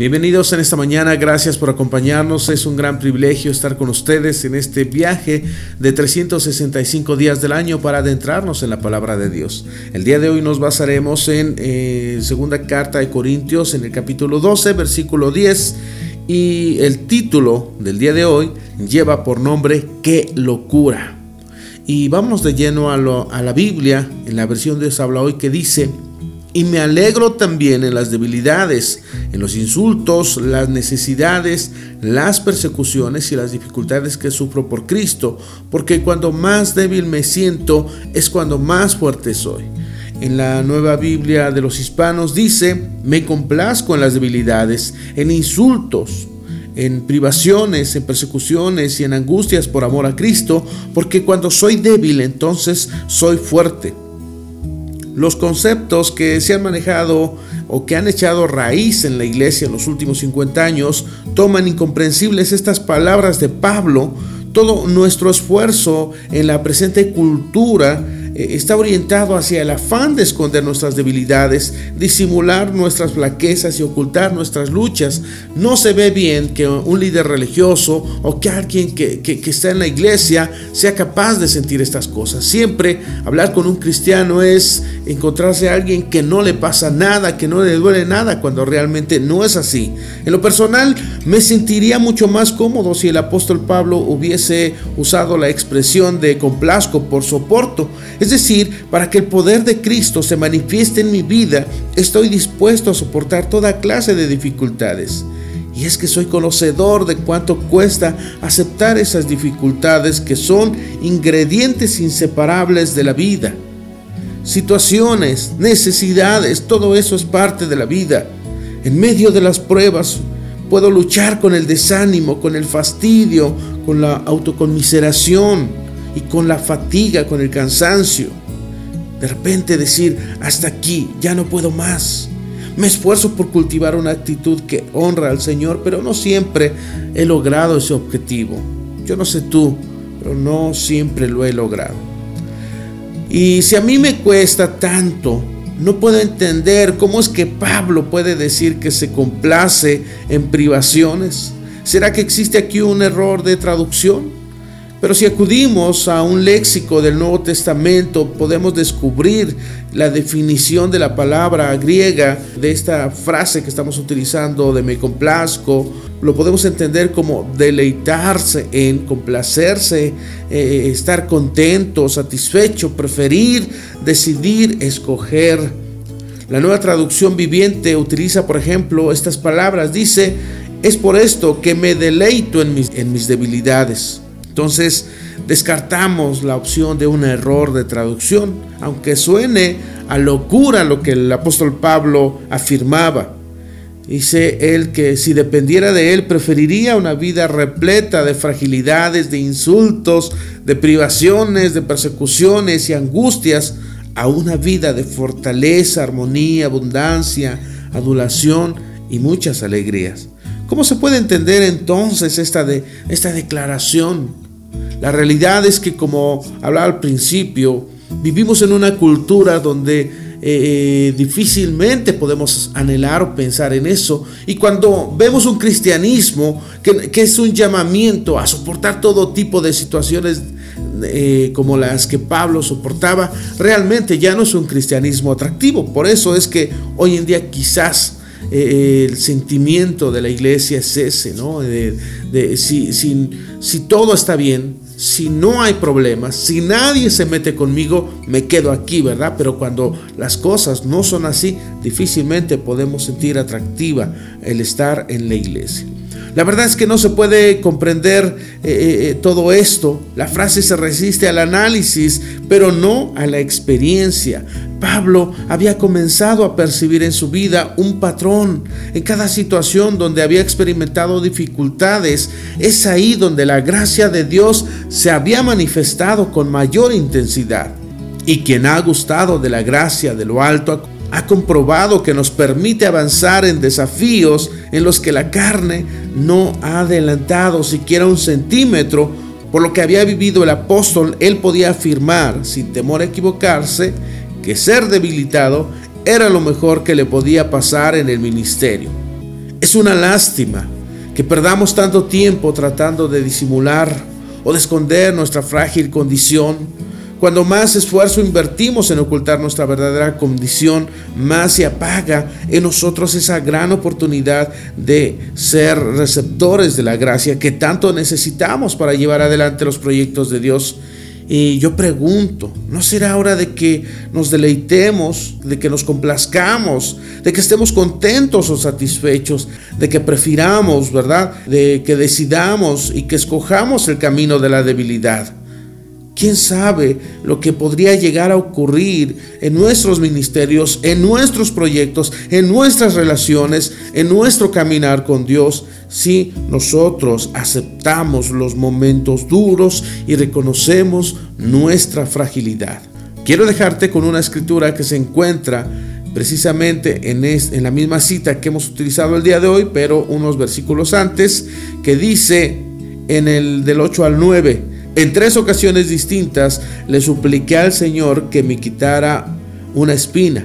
Bienvenidos en esta mañana, gracias por acompañarnos. Es un gran privilegio estar con ustedes en este viaje de 365 días del año para adentrarnos en la palabra de Dios. El día de hoy nos basaremos en eh, segunda carta de Corintios, en el capítulo 12, versículo 10. Y el título del día de hoy lleva por nombre Qué locura. Y vamos de lleno a, a la Biblia, en la versión de Dios habla hoy, que dice, y me alegro también en las debilidades, en los insultos, las necesidades, las persecuciones y las dificultades que sufro por Cristo, porque cuando más débil me siento es cuando más fuerte soy. En la nueva Biblia de los hispanos dice, me complazco en las debilidades, en insultos, en privaciones, en persecuciones y en angustias por amor a Cristo, porque cuando soy débil entonces soy fuerte. Los conceptos que se han manejado o que han echado raíz en la iglesia en los últimos 50 años toman incomprensibles estas palabras de Pablo. Todo nuestro esfuerzo en la presente cultura está orientado hacia el afán de esconder nuestras debilidades, disimular nuestras flaquezas y ocultar nuestras luchas. No se ve bien que un líder religioso o que alguien que, que, está en la iglesia sea capaz de sentir estas cosas. Siempre hablar con un cristiano es encontrarse a alguien que no le pasa nada, que no le duele nada, cuando realmente no es así. En lo personal, me sentiría mucho más cómodo si el apóstol Pablo hubiese usado la expresión de complazco por soporto. Es decir, para que el poder de Cristo se manifieste en mi vida, estoy dispuesto a soportar toda clase de dificultades. Y es que soy conocedor de cuánto cuesta aceptar esas dificultades que son ingredientes inseparables de la vida. Situaciones, necesidades, todo eso es parte de la vida. En medio de las pruebas puedo luchar con el desánimo, con el fastidio, con la autoconmiseración, y con la fatiga, con el cansancio. De repente decir, hasta aquí, ya no puedo más. Me esfuerzo por cultivar una actitud que honra al Señor, pero no siempre he logrado ese objetivo. Yo no sé tú, pero no siempre lo he logrado. Y si a mí me cuesta tanto, no puedo entender cómo es que Pablo puede decir que se complace en privaciones. ¿Será que existe aquí un error de traducción? Pero si acudimos a un léxico del Nuevo Testamento, podemos descubrir la definición de la palabra griega de esta frase que estamos utilizando de me complazco. Lo podemos entender como deleitarse en, complacerse, eh, estar contento, satisfecho, preferir, decidir, escoger. La nueva traducción viviente utiliza, por ejemplo, estas palabras. Dice, es por esto que me deleito en mis, en mis debilidades. Entonces descartamos la opción de un error de traducción, aunque suene a locura lo que el apóstol Pablo afirmaba. Dice él que si dependiera de él preferiría una vida repleta de fragilidades, de insultos, de privaciones, de persecuciones y angustias, a una vida de fortaleza, armonía, abundancia, adulación y muchas alegrías. ¿Cómo se puede entender entonces esta, de, esta declaración? La realidad es que, como hablaba al principio, vivimos en una cultura donde eh, eh, difícilmente podemos anhelar o pensar en eso. Y cuando vemos un cristianismo que, es un llamamiento a soportar todo tipo de situaciones eh, como las que Pablo soportaba, realmente ya no es un cristianismo atractivo. Por eso es que hoy en día quizás el sentimiento de la iglesia es ese, ¿no? De, si, si todo está bien, si no hay problemas, si nadie se mete conmigo, me quedo aquí, ¿verdad? Pero cuando las cosas no son así, difícilmente podemos sentir atractiva el estar en la iglesia. La verdad es que no se puede comprender eh, eh, eh, todo esto. La frase se resiste al análisis, pero no a la experiencia. Pablo había comenzado a percibir en su vida un patrón. En cada situación donde había experimentado dificultades, es ahí donde la gracia de Dios se había manifestado con mayor intensidad. Y quien ha gustado de la gracia de lo alto ha comprobado que nos permite avanzar en desafíos en los que la carne no ha adelantado siquiera un centímetro. Por lo que había vivido el apóstol, él podía afirmar, sin temor a equivocarse, que ser debilitado era lo mejor que le podía pasar en el ministerio. Es una lástima que perdamos tanto tiempo tratando de disimular o de esconder nuestra frágil condición. Cuando más esfuerzo invertimos en ocultar nuestra verdadera condición, más se apaga en nosotros esa gran oportunidad de ser receptores de la gracia que tanto necesitamos para llevar adelante los proyectos de Dios y yo pregunto, ¿no será hora de que nos deleitemos, de que nos complazcamos, de que estemos contentos o satisfechos, de que prefiramos, ¿verdad? De que decidamos y que escojamos el camino de la debilidad? ¿Quién sabe lo que podría llegar a ocurrir en nuestros ministerios, en nuestros proyectos, en nuestras relaciones, en nuestro caminar con Dios, si nosotros aceptamos los momentos duros y reconocemos nuestra fragilidad? Quiero dejarte con una escritura que se encuentra precisamente en, la misma cita que hemos utilizado el día de hoy, pero unos versículos antes, que dice en el del 8 al 9, en tres ocasiones distintas le supliqué al Señor que me quitara una espina.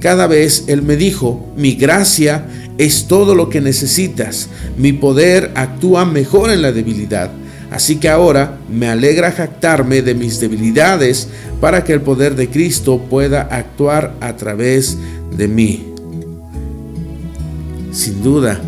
Cada vez Él me dijo, mi gracia es todo lo que necesitas, mi poder actúa mejor en la debilidad. Así que ahora me alegra jactarme de mis debilidades para que el poder de Cristo pueda actuar a través de mí. Sin duda,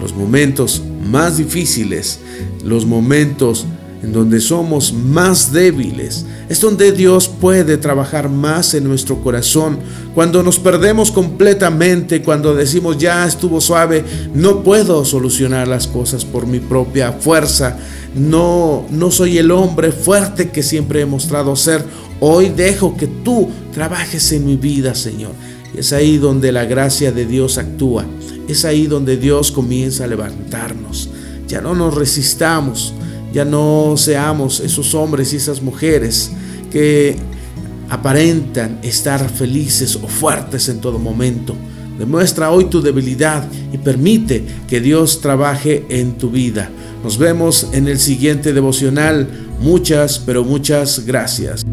los momentos más difíciles, los momentos en donde somos más débiles, es donde Dios puede trabajar más en nuestro corazón. Cuando nos perdemos completamente, cuando decimos ya estuvo suave, no puedo solucionar las cosas por mi propia fuerza. No no soy el hombre fuerte que siempre he mostrado ser. Hoy dejo que tú trabajes en mi vida, Señor. Es ahí donde la gracia de Dios actúa. Es ahí donde Dios comienza a levantarnos. Ya no nos resistamos ya no seamos esos hombres y esas mujeres que aparentan estar felices o fuertes en todo momento. Demuestra hoy tu debilidad y permite que Dios trabaje en tu vida. Nos vemos en el siguiente devocional. Muchas, pero muchas gracias.